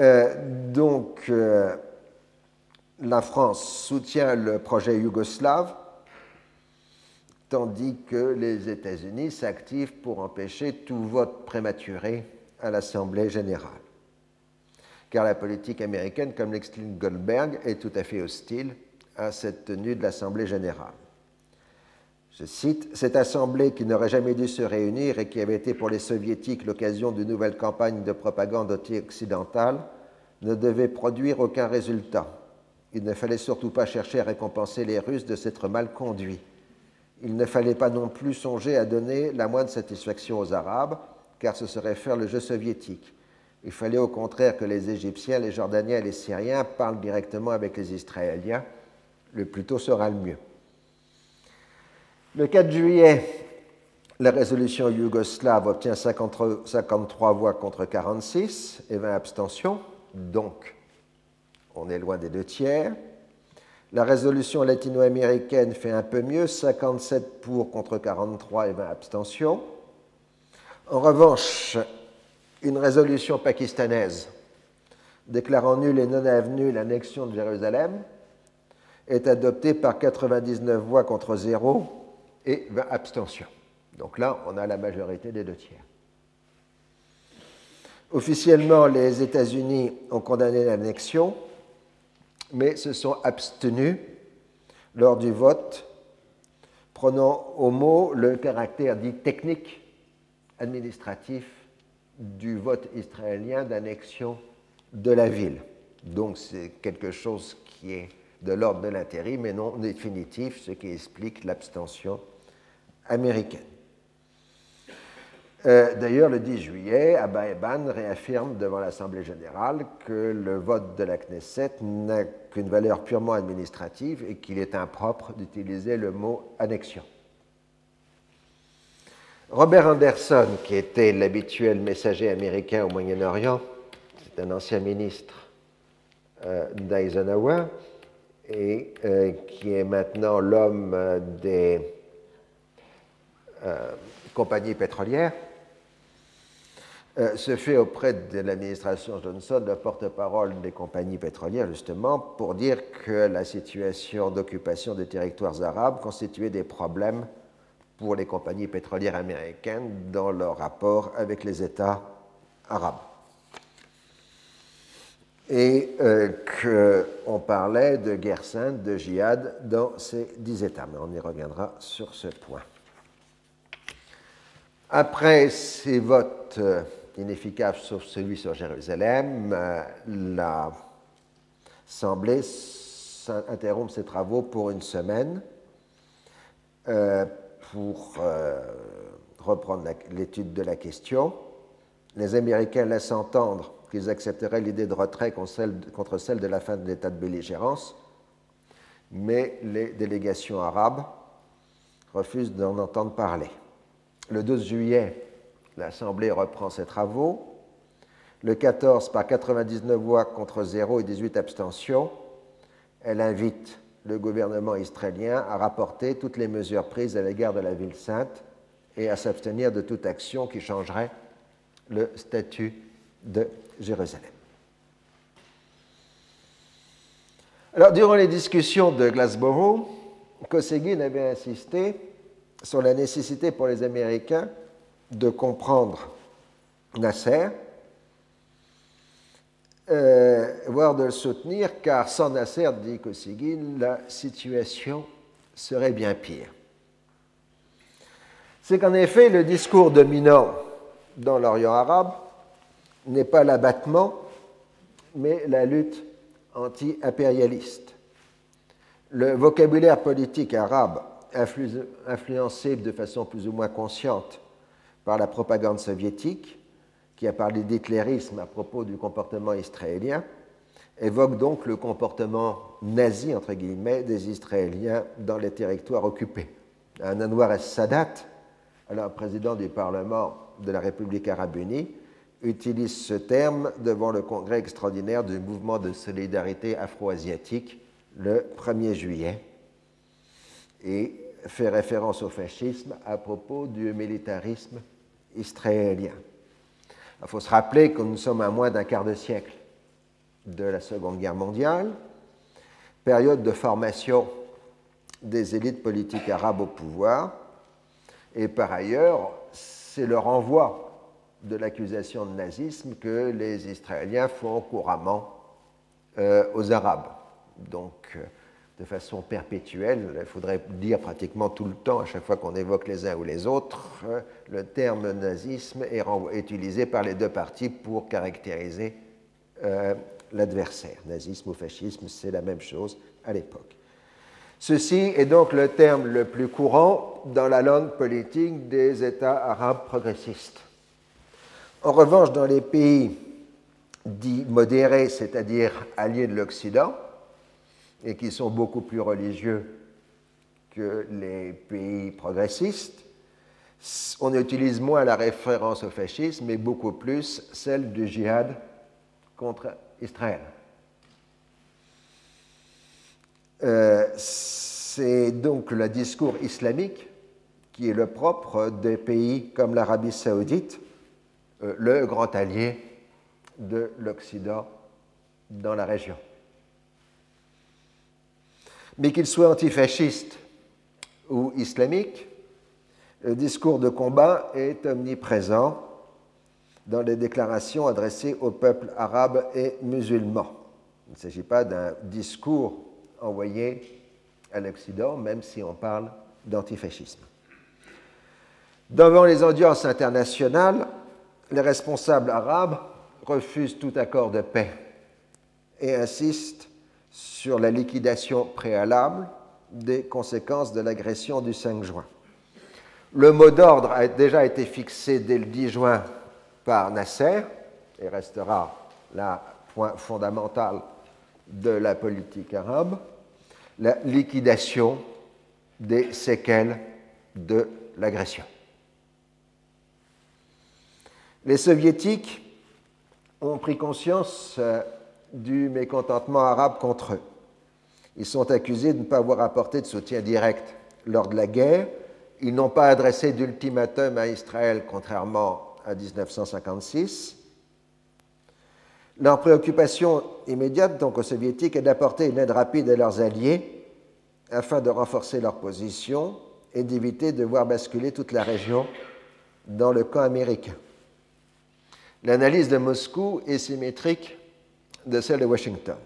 S2: Euh, donc, euh, la France soutient le projet yougoslave, tandis que les États-Unis s'activent pour empêcher tout vote prématuré à l'Assemblée générale. Car la politique américaine, comme l'explique Goldberg, est tout à fait hostile à cette tenue de l'Assemblée générale. Je cite, Cette Assemblée qui n'aurait jamais dû se réunir et qui avait été pour les soviétiques l'occasion d'une nouvelle campagne de propagande occidentale ne devait produire aucun résultat. Il ne fallait surtout pas chercher à récompenser les Russes de s'être mal conduits. Il ne fallait pas non plus songer à donner la moindre satisfaction aux Arabes, car ce serait faire le jeu soviétique. Il fallait au contraire que les Égyptiens, les Jordaniens et les Syriens parlent directement avec les Israéliens. Le plus tôt sera le mieux. Le 4 juillet, la résolution yougoslave obtient 53 voix contre 46 et 20 abstentions, donc on est loin des deux tiers. La résolution latino-américaine fait un peu mieux, 57 pour contre 43 et 20 abstentions. En revanche, une résolution pakistanaise déclarant nul et non avenue l'annexion de Jérusalem est adoptée par 99 voix contre 0 et 20 abstentions. Donc là, on a la majorité des deux tiers. Officiellement, les États-Unis ont condamné l'annexion, mais se sont abstenus lors du vote, prenant au mot le caractère dit technique administratif du vote israélien d'annexion de la ville. Donc c'est quelque chose qui est de l'ordre de l'intérim, mais non définitif, ce qui explique l'abstention américaine. Euh, d'ailleurs, le 10 juillet, Abba Eban réaffirme devant l'Assemblée générale que le vote de la Knesset n'a qu'une valeur purement administrative et qu'il est impropre d'utiliser le mot annexion. Robert Anderson, qui était l'habituel messager américain au Moyen-Orient, c'est un ancien ministre euh, d'Eisenhower, et euh, qui est maintenant l'homme des euh, compagnie pétrolière, euh, se fait auprès de l'administration Johnson le porte-parole des compagnies pétrolières, justement, pour dire que la situation d'occupation des territoires arabes constituait des problèmes pour les compagnies pétrolières américaines dans leur rapport avec les États arabes. Et euh, qu'on parlait de guerre sainte, de djihad dans ces dix États. Mais on y reviendra sur ce point. Après ces votes euh, inefficaces, sauf celui sur Jérusalem, euh, l'Assemblée interrompt ses travaux pour une semaine euh, pour reprendre l'étude de la question. Les Américains laissent entendre qu'ils accepteraient l'idée de retrait contre celle de la fin de l'état de belligérance, mais les délégations arabes refusent d'en entendre parler. Le 12 juillet, l'Assemblée reprend ses travaux. Le 14, par 99 voix contre 0 et 18 abstentions, elle invite le gouvernement israélien à rapporter toutes les mesures prises à l'égard de la ville sainte et à s'abstenir de toute action qui changerait le statut de Jérusalem. Alors, durant les discussions de Glasgow, Kosygin avait insisté sur la nécessité pour les Américains de comprendre Nasser, euh, voire de le soutenir, car sans Nasser, dit Kosygin, la situation serait bien pire. C'est qu'en effet, le discours dominant dans l'Orient arabe n'est pas l'abattement, mais la lutte anti-impérialiste. Le vocabulaire politique arabe influencé de façon plus ou moins consciente par la propagande soviétique, qui a parlé d'hitlérisme à propos du comportement israélien, évoque donc le comportement nazi, entre guillemets, des Israéliens dans les territoires occupés. Un Anwar el-Sadat, alors président du Parlement de la République arabe unie, utilise ce terme devant le congrès extraordinaire du mouvement de solidarité afro-asiatique le 1er juillet. Et fait référence au fascisme à propos du militarisme israélien. Il faut se rappeler que nous sommes à moins d'un quart de siècle de la Seconde Guerre mondiale, période de formation des élites politiques arabes au pouvoir, et par ailleurs, c'est le renvoi de l'accusation de nazisme que les Israéliens font couramment euh, aux Arabes. Donc, euh, de façon perpétuelle, il faudrait dire pratiquement tout le temps, à chaque fois qu'on évoque les uns ou les autres, euh, le terme nazisme est, utilisé par les deux parties pour caractériser l'adversaire. Nazisme ou fascisme, c'est la même chose à l'époque. Ceci est donc le terme le plus courant dans la langue politique des États arabes progressistes. En revanche, dans les pays dits modérés, c'est-à-dire alliés de l'Occident, et qui sont beaucoup plus religieux que les pays progressistes, on utilise moins la référence au fascisme, mais beaucoup plus celle du djihad contre Israël. Euh, c'est donc le discours islamique qui est le propre des pays comme l'Arabie saoudite, euh, le grand allié de l'Occident dans la région. Mais qu'il soit antifasciste ou islamique, le discours de combat est omniprésent dans les déclarations adressées aux peuples arabes et musulmans. Il ne s'agit pas d'un discours envoyé à l'Occident, même si on parle d'antifascisme. Devant les audiences internationales, les responsables arabes refusent tout accord de paix et insistent sur la liquidation préalable des conséquences de l'agression du 5 juin. Le mot d'ordre a déjà été fixé dès le 10 juin par Nasser et restera la point fondamental de la politique arabe, la liquidation des séquelles de l'agression. Les soviétiques ont pris conscience euh, du mécontentement arabe contre eux. Ils sont accusés de ne pas avoir apporté de soutien direct lors de la guerre. Ils n'ont pas adressé d'ultimatum à Israël, contrairement à 1956. Leur préoccupation immédiate, donc aux soviétiques, est d'apporter une aide rapide à leurs alliés afin de renforcer leur position et d'éviter de voir basculer toute la région dans le camp américain. L'analyse de Moscou est symétrique de celle de Washington.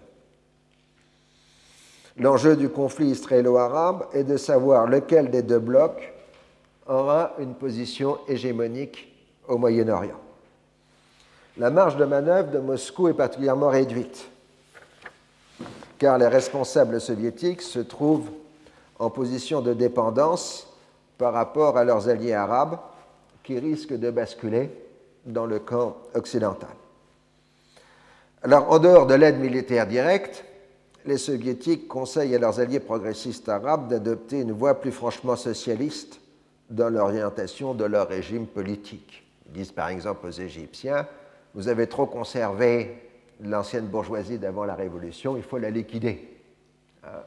S2: L'enjeu du conflit israélo-arabe est de savoir lequel des deux blocs aura une position hégémonique au Moyen-Orient la marge de manœuvre de Moscou est particulièrement réduite, car les responsables soviétiques se trouvent en position de dépendance par rapport à leurs alliés arabes qui risquent de basculer dans le camp occidental. Alors, en dehors de l'aide militaire directe, les soviétiques conseillent à leurs alliés progressistes arabes d'adopter une voie plus franchement socialiste dans l'orientation de leur régime politique. Ils disent par exemple aux Égyptiens, vous avez trop conservé l'ancienne bourgeoisie d'avant la Révolution, il faut la liquider. Hein,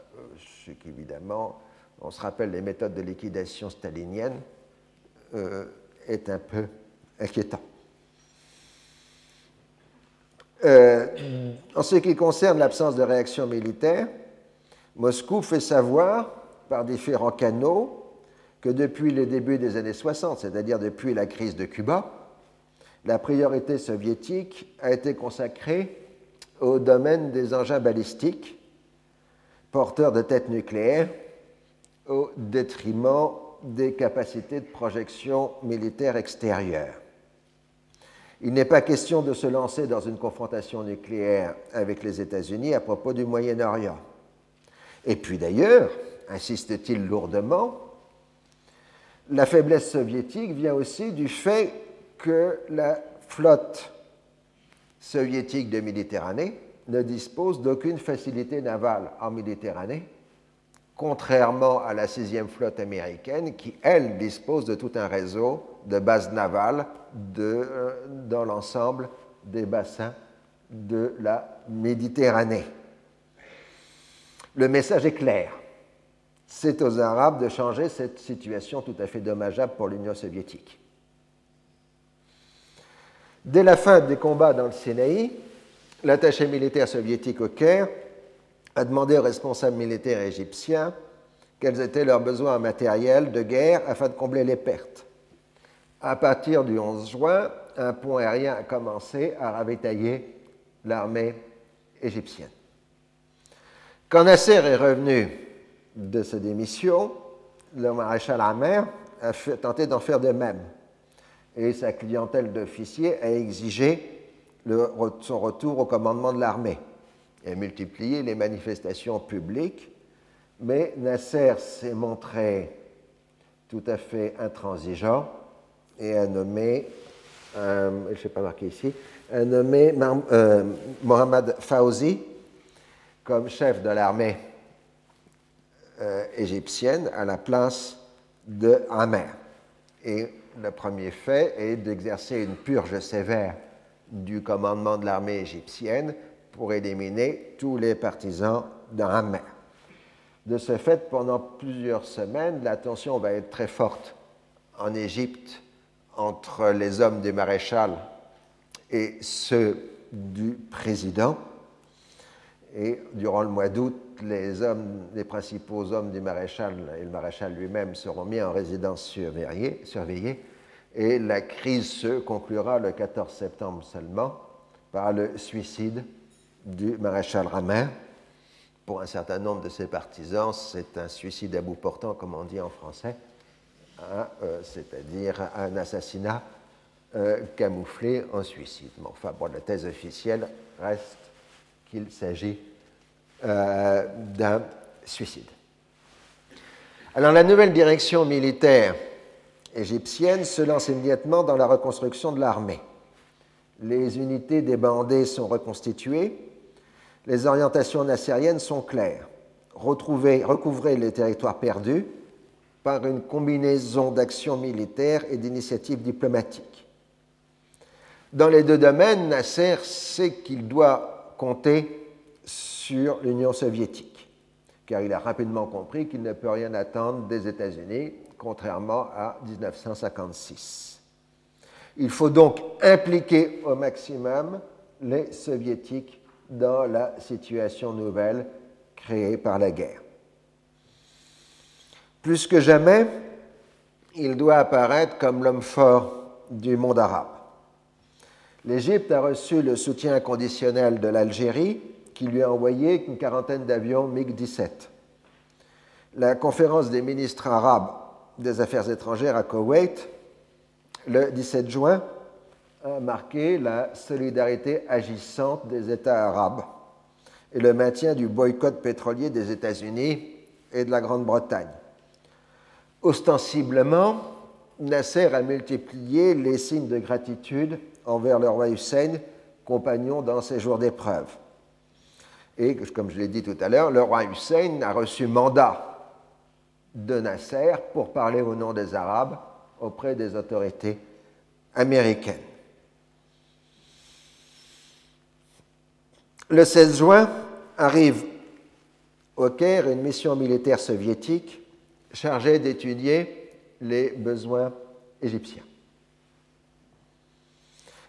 S2: ce qui, évidemment, on se rappelle les méthodes de liquidation stalinienne, euh, est un peu inquiétant. Euh, en ce qui concerne l'absence de réaction militaire, Moscou fait savoir par différents canaux que depuis le début des années 60, c'est-à-dire depuis la crise de Cuba, la priorité soviétique a été consacrée au domaine des engins balistiques porteurs de têtes nucléaires au détriment des capacités de projection militaire extérieure. Il n'est pas question de se lancer dans une confrontation nucléaire avec les États-Unis à propos du Moyen-Orient. Et puis d'ailleurs, insiste-t-il lourdement, la faiblesse soviétique vient aussi du fait que la flotte soviétique de Méditerranée ne dispose d'aucune facilité navale en Méditerranée, contrairement à la sixième flotte américaine qui, elle, dispose de tout un réseau de bases navales euh, dans l'ensemble des bassins de la Méditerranée. Le message est clair. c'est aux Arabes de changer cette situation tout à fait dommageable pour l'Union soviétique. Dès la fin des combats dans le Sinaï, l'attaché militaire soviétique au Caire a demandé aux responsables militaires égyptiens quels étaient leurs besoins matériels de guerre afin de combler les pertes. À partir du 11 juin, un pont aérien a commencé à ravitailler l'armée égyptienne. Quand Nasser est revenu de sa démission, le maréchal Amer a tenté d'en faire de même. Et sa clientèle d'officiers a exigé son retour au commandement de l'armée et multiplié les manifestations publiques. Mais Nasser s'est montré tout à fait intransigeant et a nommé, euh, je ne pas marqué ici, a nommé euh, Mohamed Fauzi comme chef de l'armée euh, égyptienne à la place de Amer. Et le premier fait est d'exercer une purge sévère du commandement de l'armée égyptienne pour éliminer tous les partisans d'Amer. De ce fait, pendant plusieurs semaines, la tension va être très forte en Égypte entre les hommes du maréchal et ceux du président. Et durant le mois d'août, les, hommes, les principaux hommes du maréchal et le maréchal lui-même seront mis en résidence surveillée, surveillée, et la crise se conclura le 14 septembre seulement par le suicide du maréchal Ramin. Pour un certain nombre de ses partisans, c'est un suicide à bout portant, comme on dit en français, hein, euh, c'est-à-dire un assassinat euh, camouflé en suicide. enfin, bon, la thèse officielle reste qu'il s'agit euh, d'un suicide. Alors la nouvelle direction militaire égyptienne se lance immédiatement dans la reconstruction de l'armée. Les unités des bandés sont reconstituées, les orientations nassériennes sont claires. Retrouver, recouvrer les territoires perdus par une combinaison d'actions militaires et d'initiatives diplomatiques. Dans les deux domaines, Nasser sait qu'il doit compter sur l'Union soviétique, car il a rapidement compris qu'il ne peut rien attendre des États-Unis, contrairement à 1956. Il faut donc impliquer au maximum les soviétiques dans la situation nouvelle créée par la guerre. Plus que jamais, il doit apparaître comme l'homme fort du monde arabe. L'Égypte a reçu le soutien inconditionnel de l'Algérie, qui lui a envoyé une quarantaine d'avions MiG-17. La conférence des ministres arabes des Affaires étrangères à Koweït, le 17 juin, a marqué la solidarité agissante des États arabes et le maintien du boycott pétrolier des États-Unis et de la Grande-Bretagne. Ostensiblement, Nasser a multiplié les signes de gratitude envers le roi Hussein, compagnon dans ses jours d'épreuve. Et comme je l'ai dit tout à l'heure, le roi Hussein a reçu mandat de Nasser pour parler au nom des Arabes auprès des autorités américaines. Le 16 juin arrive au Caire une mission militaire soviétique chargée d'étudier les besoins égyptiens.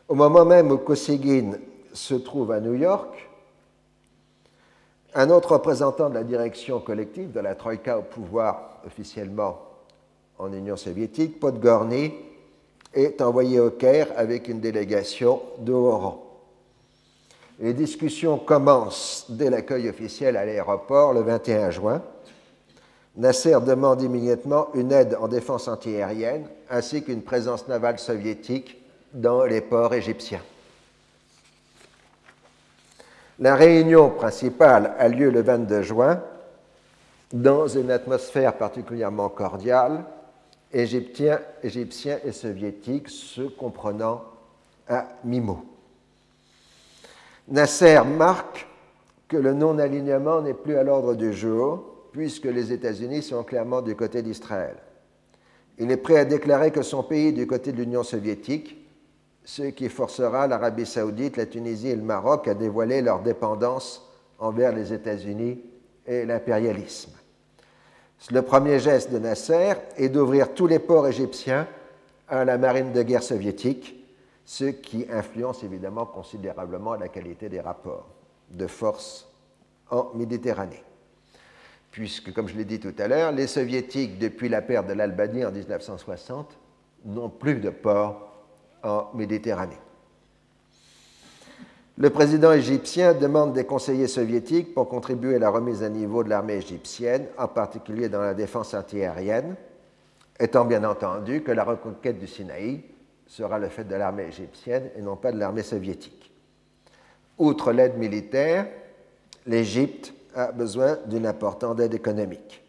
S2: Au moment même où Kosygin se trouve à New York, un autre représentant de la direction collective de la Troïka au pouvoir officiellement en Union soviétique, Podgorny, est envoyé au Caire avec une délégation de haut rang. Les discussions commencent dès l'accueil officiel à l'aéroport le 21 juin. Nasser demande immédiatement une aide en défense antiaérienne ainsi qu'une présence navale soviétique dans les ports égyptiens. La réunion principale a lieu le 22 juin dans une atmosphère particulièrement cordiale, égyptiens, égyptiens et soviétiques se comprenant à mi-mot. Nasser marque que le non-alignement n'est plus à l'ordre du jour, puisque les États-Unis sont clairement du côté d'Israël. Il est prêt à déclarer que son pays est du côté de l'Union soviétique ce qui forcera l'Arabie saoudite, la Tunisie et le Maroc à dévoiler leur dépendance envers les États-Unis et l'impérialisme. Le premier geste de Nasser est d'ouvrir tous les ports égyptiens à la marine de guerre soviétique, ce qui influence évidemment considérablement la qualité des rapports de force en Méditerranée. Puisque, comme je l'ai dit tout à l'heure, les soviétiques, depuis la perte de l'Albanie en 1960, n'ont plus de port en Méditerranée. Le président égyptien demande des conseillers soviétiques pour contribuer à la remise à niveau de l'armée égyptienne, en particulier dans la défense antiaérienne, étant bien entendu que la reconquête du Sinaï sera le fait de l'armée égyptienne et non pas de l'armée soviétique. Outre l'aide militaire, l'Égypte a besoin d'une importante aide économique.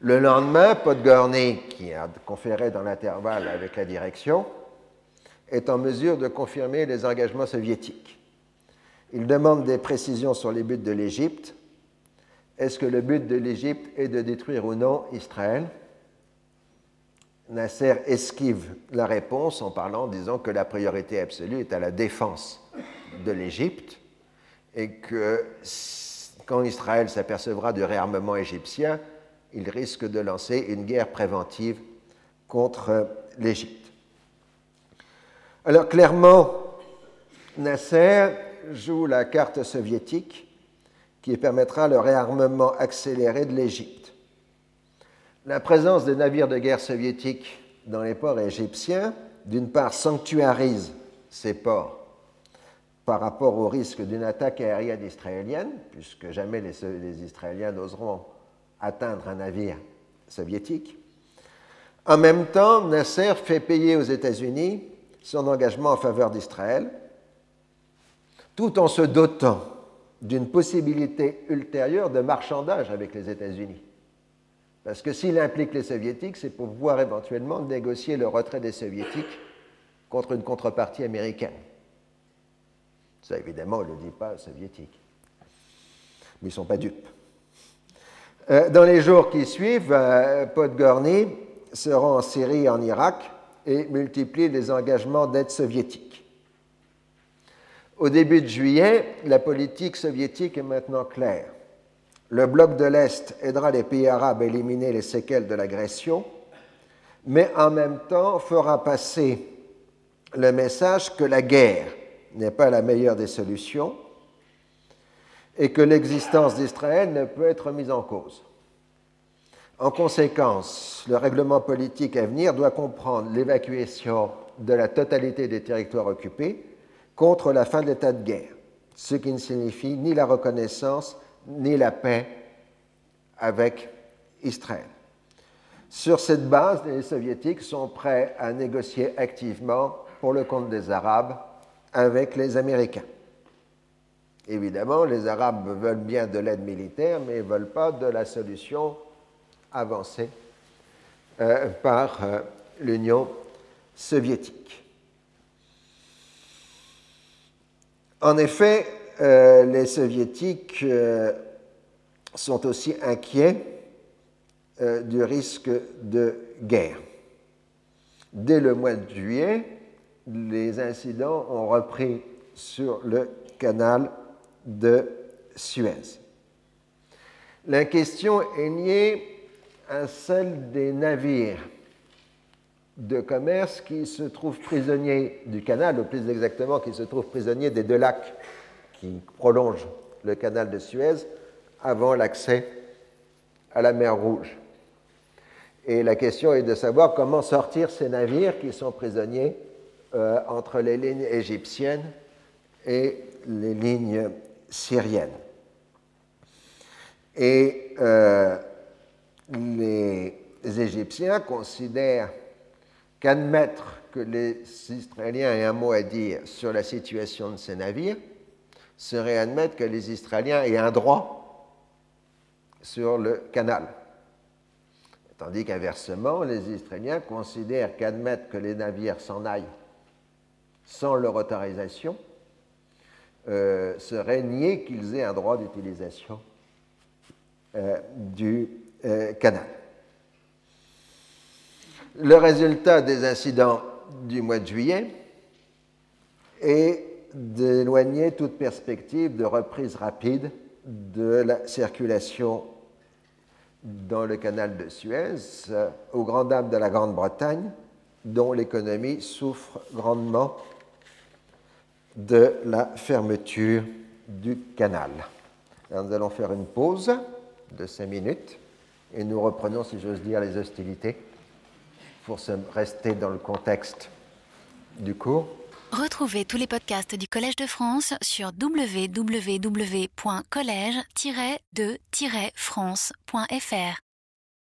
S2: Le lendemain, Podgorny, qui a conféré dans l'intervalle avec la direction, est en mesure de confirmer les engagements soviétiques. Il demande des précisions sur les buts de l'Égypte. Est-ce que le but de l'Égypte est de détruire ou non Israël? Nasser esquive la réponse en parlant, disant que la priorité absolue est à la défense de l'Égypte et que quand Israël s'apercevra du réarmement égyptien, il risque de lancer une guerre préventive contre l'Égypte. Alors clairement, Nasser joue la carte soviétique qui permettra le réarmement accéléré de l'Égypte. La présence des navires de guerre soviétiques dans les ports égyptiens, d'une part, sanctuarise ces ports par rapport au risque d'une attaque aérienne israélienne, puisque jamais les, Israéliens n'oseront atteindre un navire soviétique. En même temps, Nasser fait payer aux États-Unis son engagement en faveur d'Israël, tout en se dotant d'une possibilité ultérieure de marchandage avec les États-Unis. Parce que s'il implique les soviétiques, c'est pour pouvoir éventuellement négocier le retrait des soviétiques contre une contrepartie américaine. Ça, évidemment, on ne le dit pas aux. Mais ils ne sont pas dupes. Euh, dans les jours qui suivent, euh, Podgorny se rend en Syrie et en Irak et multiplie les engagements d'aide soviétique. Au début de juillet, la politique soviétique est maintenant claire. Le bloc de l'Est aidera les pays arabes à éliminer les séquelles de l'agression, mais en même temps fera passer le message que la guerre n'est pas la meilleure des solutions et que l'existence d'Israël ne peut être mise en cause. En conséquence, le règlement politique à venir doit comprendre l'évacuation de la totalité des territoires occupés contre la fin de l'état de guerre, ce qui ne signifie ni la reconnaissance ni la paix avec Israël. Sur cette base, les soviétiques sont prêts à négocier activement pour le compte des Arabes avec les Américains. Évidemment, les Arabes veulent bien de l'aide militaire, mais ne veulent pas de la solution avancée euh, par euh, l'Union soviétique. En effet, euh, les soviétiques sont aussi inquiets du risque de guerre. Dès le mois de juillet, les incidents ont repris sur le canal de Suez. La question est liée à celle des navires de commerce qui se trouvent prisonniers du canal, ou plus exactement qui se trouvent prisonniers des deux lacs qui prolongent le canal de Suez avant l'accès à la mer Rouge. Et la question est de savoir comment sortir ces navires qui sont prisonniers euh, entre les lignes égyptiennes et les lignes syrienne. Et euh, les Égyptiens considèrent qu'admettre que les Israéliens aient un mot à dire sur la situation de ces navires serait admettre que les Israéliens aient un droit sur le canal. Tandis qu'inversement, les Israéliens considèrent qu'admettre que les navires s'en aillent sans leur autorisation euh, serait nier qu'ils aient un droit d'utilisation euh, du euh, canal. Le résultat des incidents du mois de juillet est d'éloigner toute perspective de reprise rapide de la circulation dans le canal de Suez, aux grandes dames de la Grande-Bretagne, dont l'économie souffre grandement de la fermeture du canal. nous allons faire une pause de cinq minutes et nous reprenons, si j'ose dire, les hostilités pour rester dans le contexte du cours.
S1: Retrouvez tous les podcasts du Collège de France sur www.collège-de-france.fr.